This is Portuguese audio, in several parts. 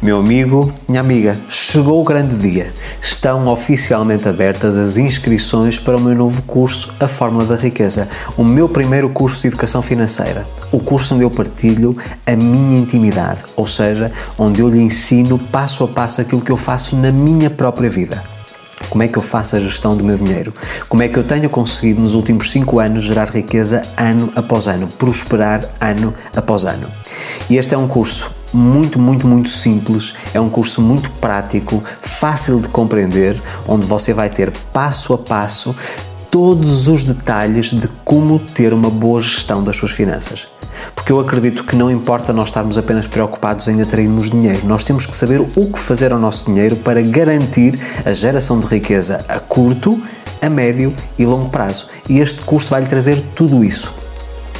Meu amigo, minha amiga, chegou o grande dia. Estão oficialmente abertas as inscrições para o meu novo curso, A Fórmula da Riqueza, o meu primeiro curso de educação financeira. O curso onde eu partilho a minha intimidade, ou seja, onde eu lhe ensino passo a passo aquilo que eu faço na minha própria vida. Como é que eu faço a gestão do meu dinheiro? Como é que eu tenho conseguido nos últimos 5 anos gerar riqueza ano após ano, prosperar ano após ano? E este é um curso muito, muito, muito simples, é um curso muito prático, fácil de compreender, onde você vai ter passo a passo todos os detalhes de como ter uma boa gestão das suas finanças. Porque eu acredito que não importa nós estarmos apenas preocupados em atrairmos dinheiro, nós temos que saber o que fazer ao nosso dinheiro para garantir a geração de riqueza a curto, a médio e longo prazo. E este curso vai lhe trazer tudo isso.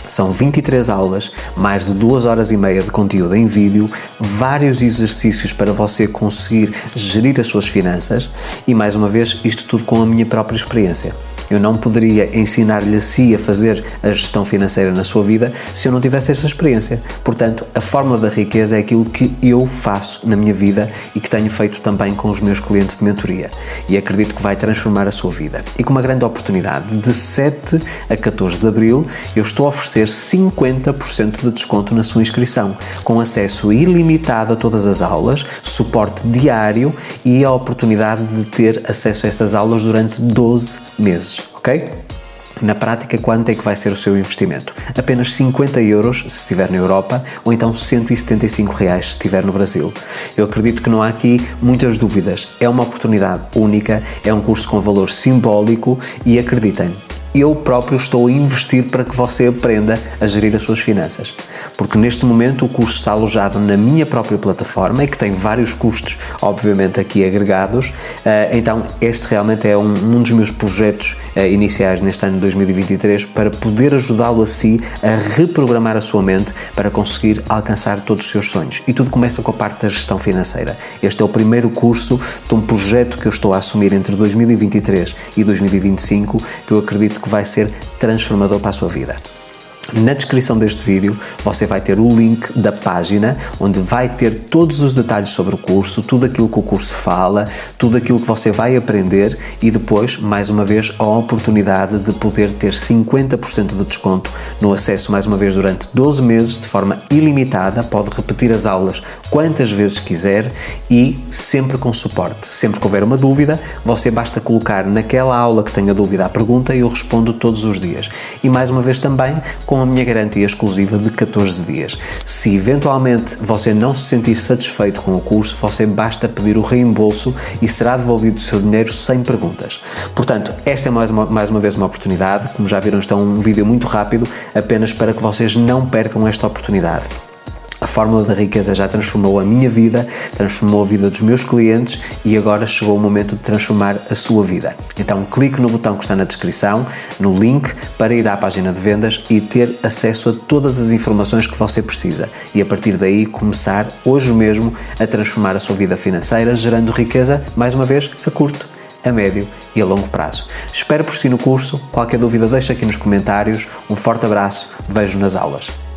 São 23 aulas, mais de 2 horas e meia de conteúdo em vídeo, vários exercícios para você conseguir gerir as suas finanças e, mais uma vez, isto tudo com a minha própria experiência. Eu não poderia ensinar-lhe a si a fazer a gestão financeira na sua vida se eu não tivesse essa experiência. Portanto, a fórmula da riqueza é aquilo que eu faço na minha vida e que tenho feito também com os meus clientes de mentoria. E acredito que vai transformar a sua vida. E com uma grande oportunidade, de 7 a 14 de abril, eu estou a oferecer 50% de desconto na sua inscrição, com acesso ilimitado a todas as aulas, suporte diário e a oportunidade de ter acesso a estas aulas durante 12 meses ok? Na prática, quanto é que vai ser o seu investimento? Apenas 50 euros se estiver na Europa ou então 175 reais se estiver no Brasil. Eu acredito que não há aqui muitas dúvidas. É uma oportunidade única, é um curso com valor simbólico e acreditem, eu próprio estou a investir para que você aprenda a gerir as suas finanças. Porque neste momento o curso está alojado na minha própria plataforma e que tem vários custos, obviamente, aqui agregados. Eh, então, este realmente é um, um dos meus projetos eh, iniciais neste ano de 2023 para poder ajudá-lo a si a reprogramar a sua mente para conseguir alcançar todos os seus sonhos. E tudo começa com a parte da gestão financeira. Este é o primeiro curso de um projeto que eu estou a assumir entre 2023 e 2025 que eu acredito que que vai ser transformador para a sua vida. Na descrição deste vídeo você vai ter o link da página onde vai ter todos os detalhes sobre o curso, tudo aquilo que o curso fala, tudo aquilo que você vai aprender e depois, mais uma vez, a oportunidade de poder ter 50% de desconto no acesso, mais uma vez, durante 12 meses de forma ilimitada. Pode repetir as aulas quantas vezes quiser e sempre com suporte. Sempre que houver uma dúvida, você basta colocar naquela aula que tenha dúvida a pergunta e eu respondo todos os dias. E mais uma vez também com com a minha garantia exclusiva de 14 dias. Se eventualmente você não se sentir satisfeito com o curso, você basta pedir o reembolso e será devolvido o seu dinheiro sem perguntas. Portanto, esta é mais uma, mais uma vez uma oportunidade. Como já viram, está um vídeo muito rápido, apenas para que vocês não percam esta oportunidade. Fórmula da riqueza já transformou a minha vida, transformou a vida dos meus clientes e agora chegou o momento de transformar a sua vida. Então clique no botão que está na descrição, no link, para ir à página de vendas e ter acesso a todas as informações que você precisa e a partir daí começar hoje mesmo a transformar a sua vida financeira, gerando riqueza, mais uma vez, a curto a médio e a longo prazo. Espero por si no curso. Qualquer dúvida deixa aqui nos comentários. Um forte abraço. Vejo nas aulas.